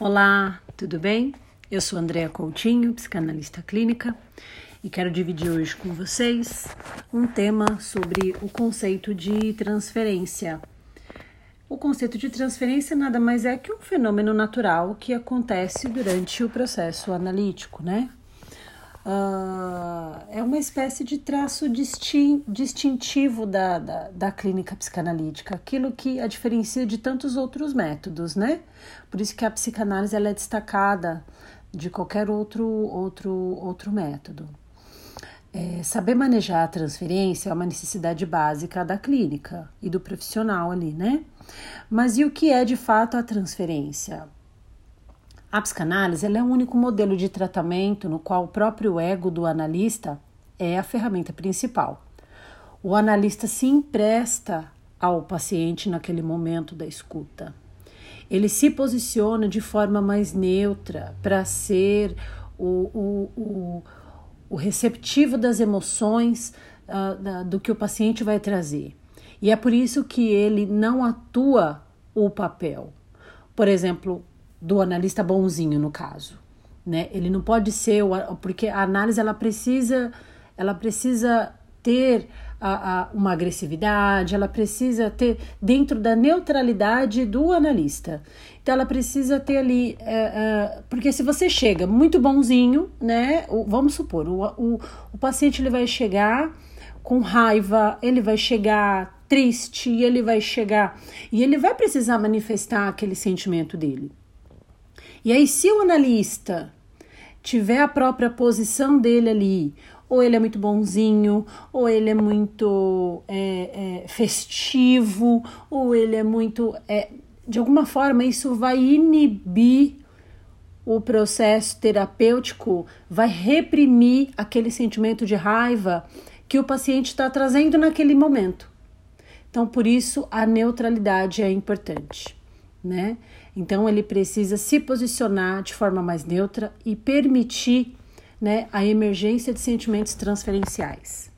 Olá, tudo bem? Eu sou Andréa Coutinho, psicanalista clínica, e quero dividir hoje com vocês um tema sobre o conceito de transferência. O conceito de transferência nada mais é que um fenômeno natural que acontece durante o processo analítico, né? Uh, é uma espécie de traço distin distintivo da, da, da, clínica psicanalítica, aquilo que a diferencia de tantos outros métodos, né? Por isso que a psicanálise ela é destacada de qualquer outro, outro, outro método. É, saber manejar a transferência é uma necessidade básica da clínica e do profissional ali, né? Mas e o que é de fato a transferência? A psicanálise é o único modelo de tratamento no qual o próprio ego do analista é a ferramenta principal. O analista se empresta ao paciente naquele momento da escuta. Ele se posiciona de forma mais neutra para ser o, o, o, o, receptivo das emoções uh, da, do que o paciente vai trazer. E é por isso que ele não atua o papel. Por exemplo, do analista bonzinho no caso, né? Ele não pode ser porque a análise ela precisa ela precisa ter a, a, uma agressividade, ela precisa ter dentro da neutralidade do analista. Então ela precisa ter ali, é, é, porque se você chega muito bonzinho, né? O, vamos supor, o, o, o paciente ele vai chegar com raiva, ele vai chegar triste, ele vai chegar e ele vai precisar manifestar aquele sentimento dele. E aí, se o analista tiver a própria posição dele ali, ou ele é muito bonzinho, ou ele é muito é, é, festivo, ou ele é muito. É, de alguma forma, isso vai inibir o processo terapêutico, vai reprimir aquele sentimento de raiva que o paciente está trazendo naquele momento. Então, por isso, a neutralidade é importante né? Então ele precisa se posicionar de forma mais neutra e permitir, né, a emergência de sentimentos transferenciais.